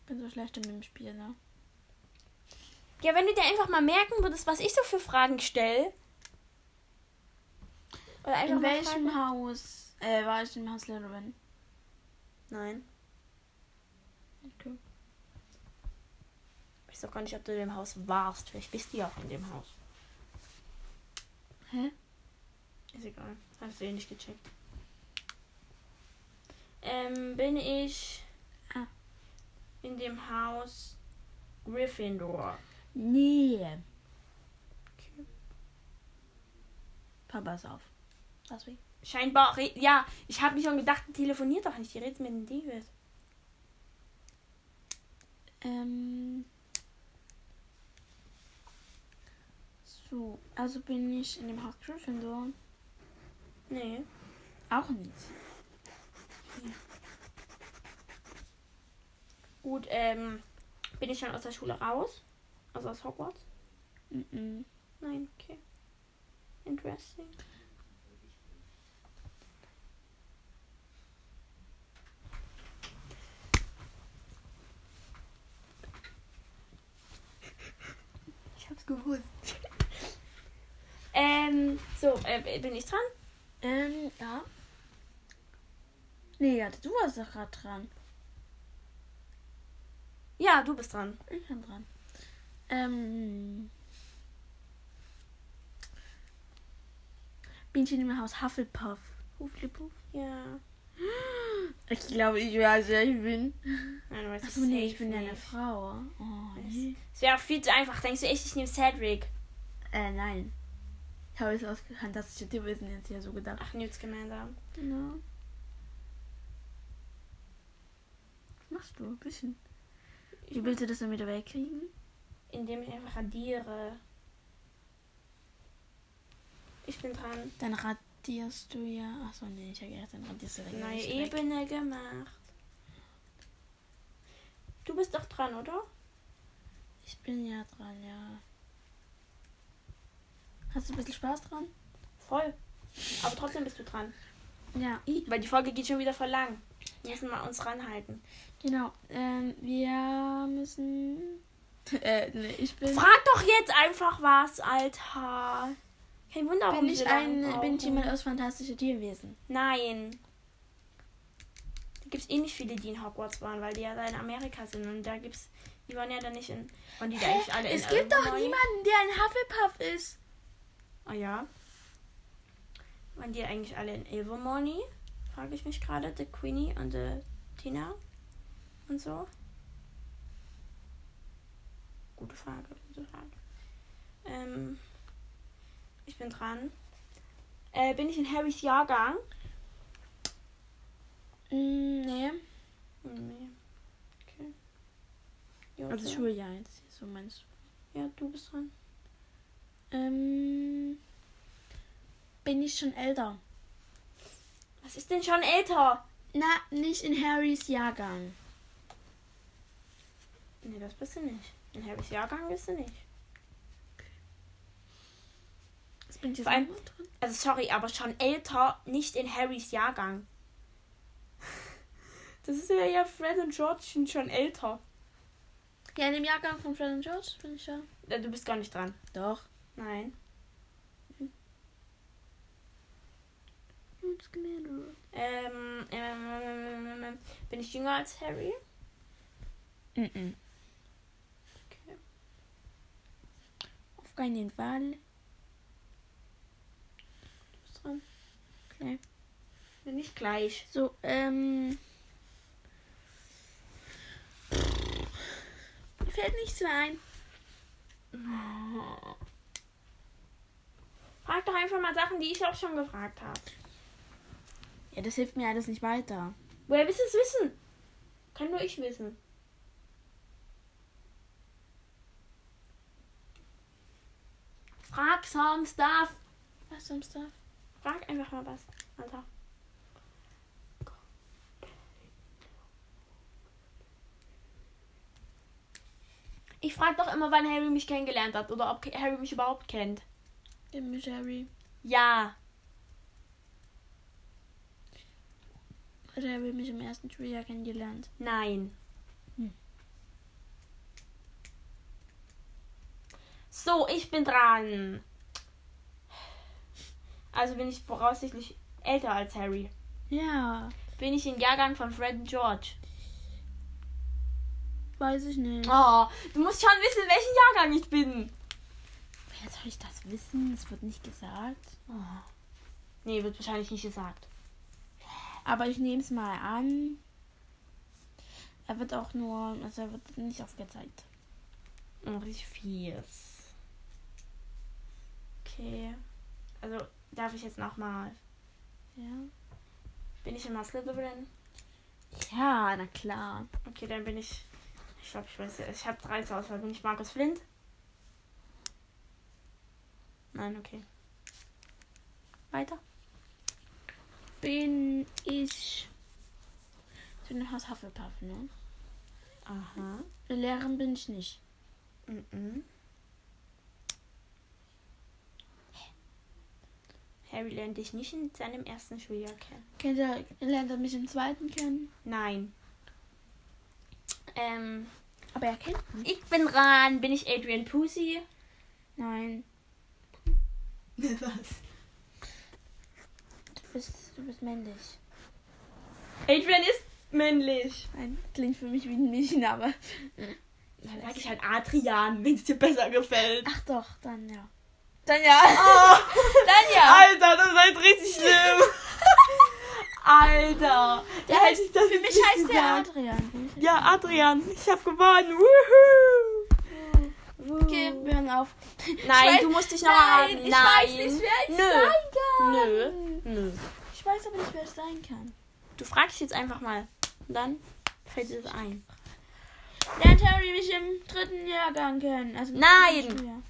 Bin so schlecht in dem Spiel, ne? Ja, wenn du dir einfach mal merken würdest, was ich so für Fragen stelle. Oder einfach In welchem. Haus äh, war ich im Haus Slytherin? Nein. Okay. Ich weiß doch gar nicht, ob du in dem Haus warst. Vielleicht bist du ja auch in dem Haus. Hä? Ist egal. Hast du eh nicht gecheckt. Ähm, bin ich Ah. in dem Haus Gryffindor. Nee. Okay. Papa ist auf. Deswegen. Scheinbar, re- ja, ich habe mir schon gedacht, telefoniert doch nicht, die redet mit dem David. Ähm. So, also bin ich in dem Haus Gryffindor. Nee. Auch nicht. Gut, ähm, bin ich schon aus der Schule raus? Also aus Hogwarts? Mhm. Nein, okay. Interesting. Ich hab's gewusst. ähm, so, äh, bin ich dran? Ähm, ja. Nee, ja, du warst doch gerade dran. Ja, du bist dran. Ich bin dran. Ähm. Bin ich in dem Haus Hufflepuff? Hufflepuff? Ja. Ich glaube, ich weiß, wer ich bin. Nein, du weißt Achso, nee, ich bin ja eine. Frau. Oh, nee. Es wäre viel zu einfach. Denkst du echt, ich nehme Cedric? Äh, nein. Ich habe es aus fantastische Tierwesen jetzt hier so gedacht. Ach, Newt Scamander. Genau. Was machst du? Ein bisschen. Wie willst du das dann wieder wegkriegen? Indem ich einfach radiere. Ich bin dran. Dann radierst du ja. Achso, nee, ich habe gedacht, dann radierst du Neue gleich weg. Ebene gemacht. Du bist doch dran, oder? Ich bin ja dran, ja. Hast du ein bisschen Spaß dran? Voll. Aber trotzdem bist du dran. Ja. Weil die Folge geht schon wieder voll lang. Wir müssen mal uns ranhalten. Genau. Ähm, wir müssen. äh, nee, ich bin. Frag doch jetzt einfach was, Alter. Kein Wunder, warum Bin ich ein. Bin ich brauchen. jemand aus fantastische Tierwesen? Nein. Da gibt es eh nicht viele, die in Hogwarts waren, weil die ja da in Amerika sind. Und da gibt's. Die waren ja dann nicht in. Waren die da eigentlich alle es in gibt doch Ilvermorny? niemanden, der ein Hufflepuff ist. Ah ja. Waren die eigentlich alle in Ilvermorny? Frage ich mich gerade. The Queenie und the Tina und so. Gute Frage, gute Frage. Ähm, ich bin dran. Äh, bin ich in Harrys Jahrgang? Mm, nee. Nee. Okay. Ja, Also okay. Schuljahr jetzt. So meinst Ja, du bist dran. du. Ähm. Bin ich schon älter? Was ist denn schon älter? Na, nicht in Harrys Jahrgang. Nee, das bist du nicht. In Harrys Jahrgang bist du nicht. Das bin ich jetzt Vor allem- auch noch dran. Also sorry, aber schon älter, nicht in Harrys Jahrgang. Das ist ja ja Fred und George sind schon älter. Ja, in dem Jahrgang von Fred und George bin ich ja. Du bist gar nicht dran. Doch. Nein. Ähm, ähm, ähm, bin ich jünger als Harry? Mhm. Okay. Auf keinen Fall. Okay. Bin ich gleich. So, ähm. Mir fällt nichts mehr ein. Frag doch einfach mal Sachen, die ich auch schon gefragt habe. Ja, das hilft mir alles nicht weiter. Woher willst du es wissen? Kann nur ich wissen. Frag some stuff. Was zum Stuff? Frag einfach mal was. Alter. Ich frag doch immer, wann Harry mich kennengelernt hat oder ob Harry mich überhaupt kennt. Mir Harry. Ja. Hat Harry mich im ersten Schuljahr kennengelernt? Nein. So, ich bin dran. Also bin ich voraussichtlich älter als Harry. Ja. Bin ich im Jahrgang von Fred und George. Weiß ich nicht. Oh, du musst schon wissen, welchen Jahrgang ich bin. Woher soll ich das wissen? Es wird nicht gesagt. Oh. Nee, wird wahrscheinlich nicht gesagt. Aber ich nehme es mal an. Er wird auch nur, also er wird nicht aufgezeigt. Oh, richtig fies. Okay. Also, Darf ich jetzt nochmal? Ja. Bin ich immer Slytherin? Ja, na klar. Okay, dann bin ich. Ich glaube, ich weiß. Ich habe drei zur Auswahl. Bin ich Markus Flint? Nein, okay. Weiter. Bin ich. Ich bin Haus Hufflepuff, ne? Aha. Lehrerin bin ich nicht. Mhm. Harry lernt dich nicht in seinem ersten Schuljahr kennen. Kennt er, lernt er mich im zweiten kennen? Nein. Ähm, Aber er kennt mich. ich bin dran. Bin ich Adrian Pussy? Nein. Was? Du bist, du bist männlich. Adrian ist männlich. Nein, klingt für mich wie ein Mädchenname. Dann sag ich halt Adrian, wenn es dir besser gefällt. Ach doch, dann ja. Dann ja. Oh, Dann ja. Alter, das ist jetzt richtig schlimm. Alter. Der hätte ich das für mich heißt der gesagt. Adrian. Ja, Adrian, ich hab gewonnen. Woohoo. Okay, wir hören auf. Nein, Ich weiß- du musst dich noch mal Nein, ich Nein. weiß nicht, wer ich Nö. sein kann. Nö. Nö. Ich weiß aber nicht, wer es sein kann. Du fragst jetzt einfach mal. Und dann fällt dir das ein. Lernt Harry mich im dritten Jahrgang kennen? Also Nein.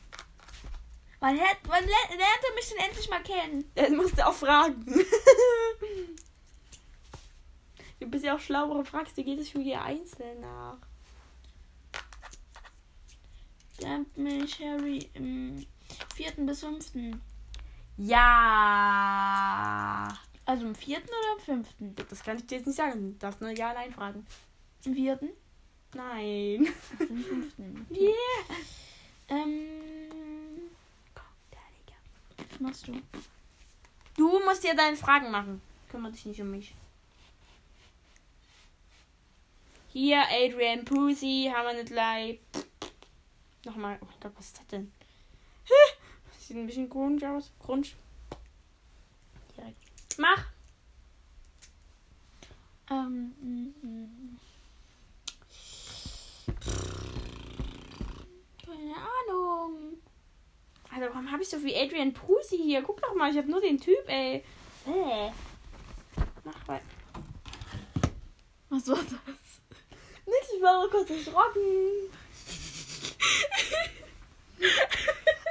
Wann, lernt, wann lernt, er mich denn endlich mal kennen? Das musst du auch fragen. du bist ja auch schlau, warum fragst du jedes Schuljahr einzeln nach? Lernt mich Harry im vierten bis fünften. Ja. Also im vierten oder im fünften? Das kann ich dir jetzt nicht sagen. Du darfst nur Ja, Nein fragen. Im vierten? Nein. Ach, im fünften. Yeah. Ähm, machst du? Du musst dir deine Fragen machen. Kümmere dich nicht um mich. Hier, Adrian Pussy, haben wir nicht gleich. Nochmal. Oh mein Gott, was ist das denn? Sieht ein bisschen grunge aus. Grunge. Direkt. Mach. Ähm, mm, mm. keine Ahnung. Alter, warum viel Adrian Pussy hier? Guck doch mal, ich habe nur den Typ, ey. Hä? Mach weiter. Was war das? Nix, ich war kurz erschrocken.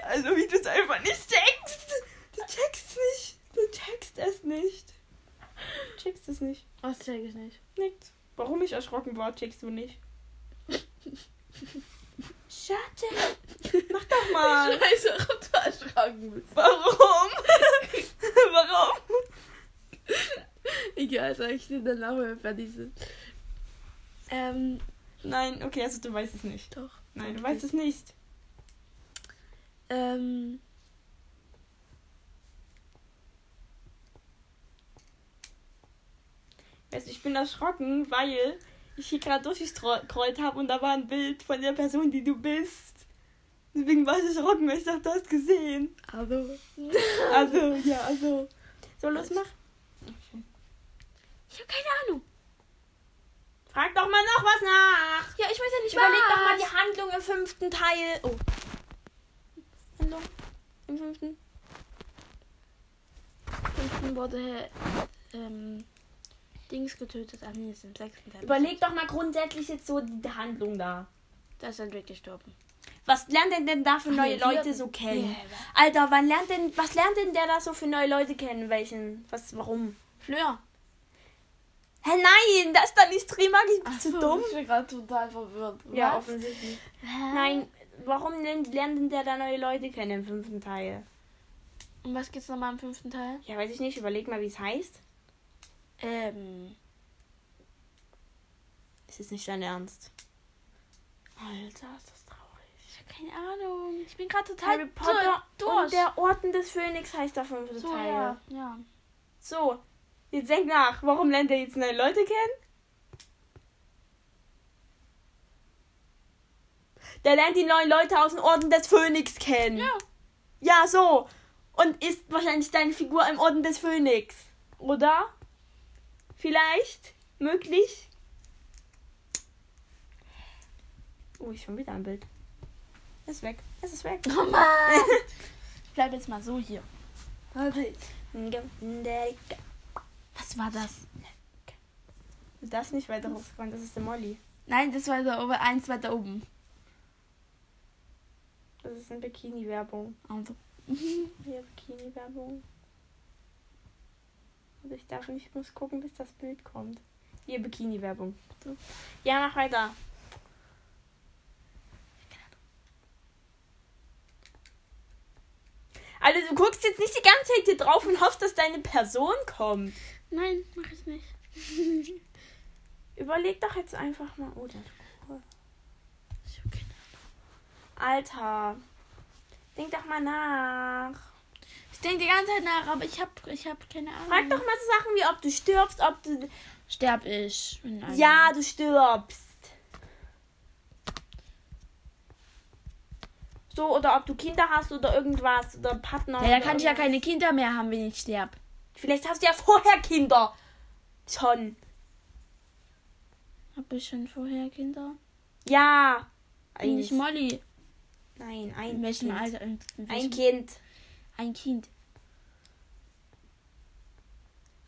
also, wie du es einfach nicht checkst. Du checkst nicht. Du checkst es nicht. Du checkst es nicht. Was check ich nicht? Nix. Warum ich erschrocken war, checkst du nicht. Schade. Mach doch mal. weiß, warum du erschrocken bist. Warum? Warum? Egal, sag ich dir danach, wenn wir fertig sind. Ähm, Nein, okay, also du weißt es nicht. doch. Nein, du weißt es nicht. Ähm, du, ich bin erschrocken, weil ich hier gerade durchgescrollt habe und da war ein Bild von der Person, die du bist. Deswegen war ich erschrocken, weil ich dachte, du hast gesehen. also. Also, ja, also. So, los, mach. Ich habe keine Ahnung. Frag doch mal noch was nach. Ja, ich weiß ja nicht, Überleg was. doch mal die Handlung im fünften Teil. Oh. Handlung im fünften. Fünften wurde ähm, Dings getötet. Nee, ist im sechsten Teil. Überleg doch mal grundsätzlich jetzt so die Handlung da. Da ist Rick gestorben. Was lernt denn denn da für Ach, neue nee, Leute so kennen? Ja, Alter, wann lernt denn, was lernt denn der da so für neue Leute kennen? Welchen? Was, warum? Fleur. Hä, nein, das ist dann nicht Trimagik. Bist du so, dumm? Ich bin gerade total verwirrt. Ja, Was? offensichtlich. Hä? Nein, warum lernt denn der da neue Leute kennen im fünften Teil? Um was geht's nochmal im fünften Teil? Ja, weiß ich nicht. Überleg mal, wie es heißt. Ähm. Ist nicht dein Ernst. Alter, ist das traurig. Ich habe keine Ahnung. Ich bin gerade total Harry Potter du- durch. und der Orden des Phönix heißt der fünfte so, Teil. ja, ja. So, jetzt denk nach. Warum lernt er jetzt neue Leute kennen? Der lernt die neuen Leute aus dem Orden des Phönix kennen. Ja. Ja, so. Und ist wahrscheinlich deine Figur im Orden des Phönix. Oder? Vielleicht? Möglich? Oh, ich schon wieder ein Bild. Es ist weg. Es ist weg. Oh Mann. ich bleib jetzt mal so hier. Was war das? Das nicht weiter hochscrollen, das ist der Molly. Nein, das war da oben, eins weiter oben. Das ist eine Bikini-Werbung. Also. Hier, Bikini-Werbung. Also ich darf nicht, ich muss gucken, bis das Bild kommt. Hier, Bikini-Werbung. Ja, mach weiter. Also du guckst jetzt nicht die ganze Zeit hier drauf und hoffst, dass deine Person kommt. Nein, mach ich nicht. Überleg doch jetzt einfach mal. Oh, der Ich hab keine Alter. Denk doch mal nach. Ich denke die ganze Zeit nach, aber ich hab, ich hab keine Ahnung. Frag doch mal so Sachen wie, ob du stirbst, ob du. Sterb ich. Ja, du stirbst. So, oder ob du Kinder hast oder irgendwas oder Partner. Ja, da kann ich ja keine Kinder mehr haben, wenn ich sterb. Vielleicht hast du ja vorher Kinder. Schon. Hab ich schon vorher Kinder? Ja. Bin ich Eins. Molly? Nein, ein In welchem kind. Alter? In, in Ein welchem- Kind. Ein Kind.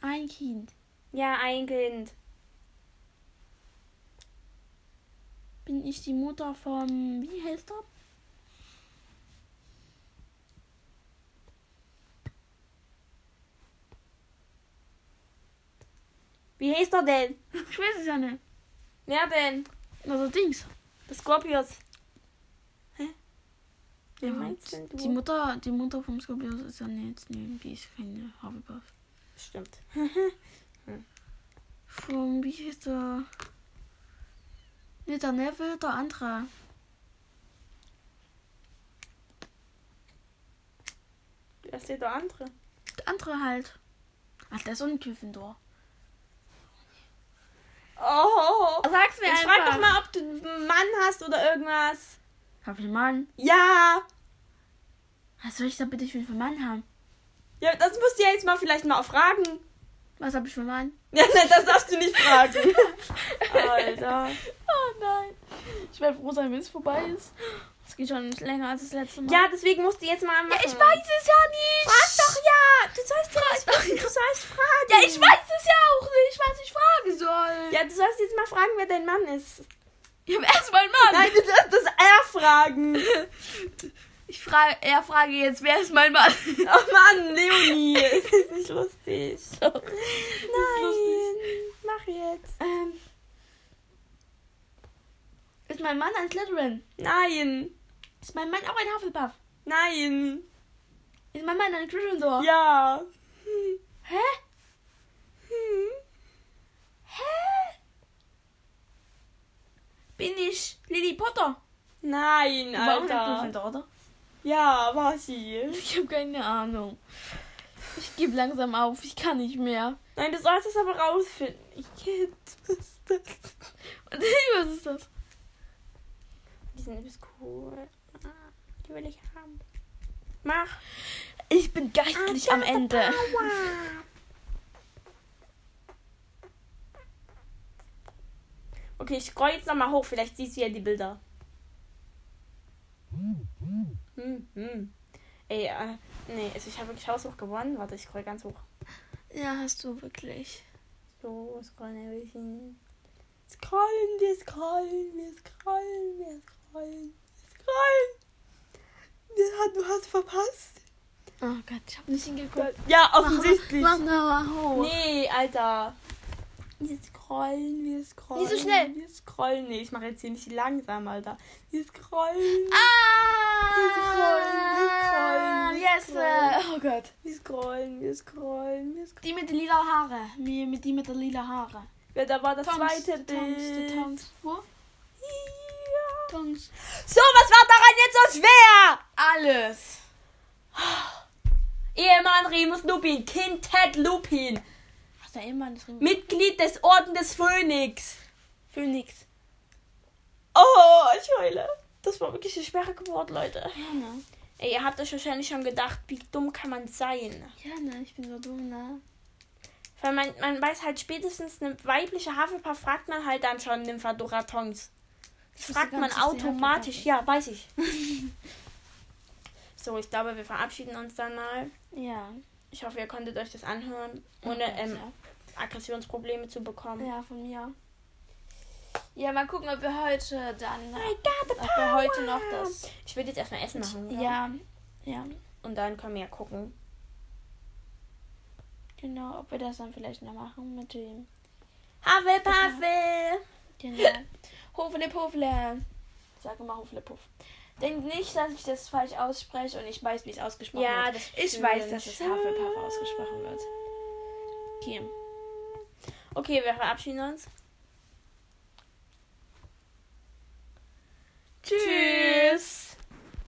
Ein Kind. Ja, ein Kind. Bin ich die Mutter vom. Wie heißt er? Wie heißt er denn? Ich weiß es ja nicht. Wer denn? Also Dings. Der Scorpius. Hä? Wer Ja, meinst denn du? Die Mutter, die Mutter vom Scorpius ist ja nicht. Nee, die ist keine Hufflepuff. Stimmt. Vom, wie hieß der? Nee, der Neville, der andere. Wer ist denn der andere? Der andere halt. Ach, der ist so ein Gryffindor. Oh. Sag's mir Jetzt einfach. frag doch mal, ob du einen Mann hast oder irgendwas. Hab ich einen Mann? Ja. Was soll ich da bitte für einen Mann haben? Ja, das musst du ja jetzt mal vielleicht mal fragen. Was hab ich für einen Mann? Ja, nein, das darfst du nicht fragen. Alter. Oh nein. Ich werde froh sein, wenn es vorbei ist. Es geht schon länger als das letzte Mal. Ja, deswegen musst du jetzt mal machen. Ja, ich weiß es ja nicht. Frag doch ja. Du sollst ja doch. du sollst fragen. Ja, ich weiß es ja auch nicht, was ich fragen soll. Ja, du sollst jetzt mal fragen, wer dein Mann ist. Ich hab erst mal einen Mann. Nein, du sollst das er fragen. Ich frage, er frage jetzt, wer ist mein Mann? Oh Mann, Leonie. Es ist nicht lustig. Nein. Mach jetzt. Ähm, ist mein Mann ein Slytherin? Nein. Ist mein Mann auch ein Hufflepuff? Nein. Ist mein Mann ein Gryffindor? Ja. Hm. Hä? Hm. Hä? Bin ich Lily Potter? Nein, Du war auch ein Alter. Gryffindor, oder? Ja, war sie. Ich habe keine Ahnung. Ich gebe langsam auf, ich kann nicht mehr. Nein, du sollst es aber rausfinden. Ich kennt was ist das? Was ist das? Die sind übelst cool. Die will ich haben. Mach. Ich bin geistlich am Ende. Aua. Okay, ich scroll jetzt nochmal hoch. Vielleicht siehst du ja die Bilder. Hm, hm. Ey, äh, nee, also ich habe wirklich haushoch gewonnen. Warte, ich scroll ganz hoch. Ja, hast du wirklich. So, scrollen ein bisschen. Scrollen, wir scrollen, wir scrollen, wir scrollen, wir scrollen. Ja, du hast verpasst. Oh Gott, ich habe nicht hingeguckt. Ja, offensichtlich. Mach mal hoch. Nee, Alter. Wir scrollen, wir scrollen. Nicht so schnell. Wir scrollen. Nee, ich mache jetzt hier nicht langsam, Alter. Wir scrollen. Ah! Wir scrollen, wir scrollen, wir Yes! scrollen. Oh Gott. Wir scrollen, wir scrollen, wir scrollen. Die mit den lila Haare. Mir mit die mit den lila Haare. Ja, da war das Tongs, zweite Bild. Tongs. Wo? Ja. Tongs. So, was war daran jetzt so schwer? Alles. Ehemann Remus Lupin, Kind Ted Lupin, Du immer das Ring? Mitglied des Orden des Phönix. Phoenix. Oh, ich heule. Das war wirklich eine schwere Geburt, Leute. Ja, ne? Ey, ihr habt euch wahrscheinlich schon gedacht, wie dumm kann man sein? Ja, ne? Ich bin so dumm, ne? Weil man, man weiß halt spätestens eine weibliche Hufflepuff fragt man halt dann schon Nymphadora Tongs. Das fragt man automatisch. Ja, weiß ich. so, ich glaube, wir verabschieden uns dann mal. Ja. Ich hoffe, ihr konntet euch das anhören, ohne ähm, Aggressionsprobleme zu bekommen. Ja, von mir. Ja, mal gucken, ob wir heute dann. ob wir heute noch das. Ich würde jetzt erstmal Essen machen. oder? Ja, ja. Und dann können wir ja gucken. Genau, ob wir das dann vielleicht noch machen mit dem. Hufflepuffle! Genau. Hofle Puffle. Sag mal Hofle Puff. Denk nicht, dass ich das falsch ausspreche und ich weiß, wie es ausgesprochen Ja, wird. Ich weiß, dass es Hufflepuff ausgesprochen wird. Okay. Okay, wir verabschieden uns. Tschüss.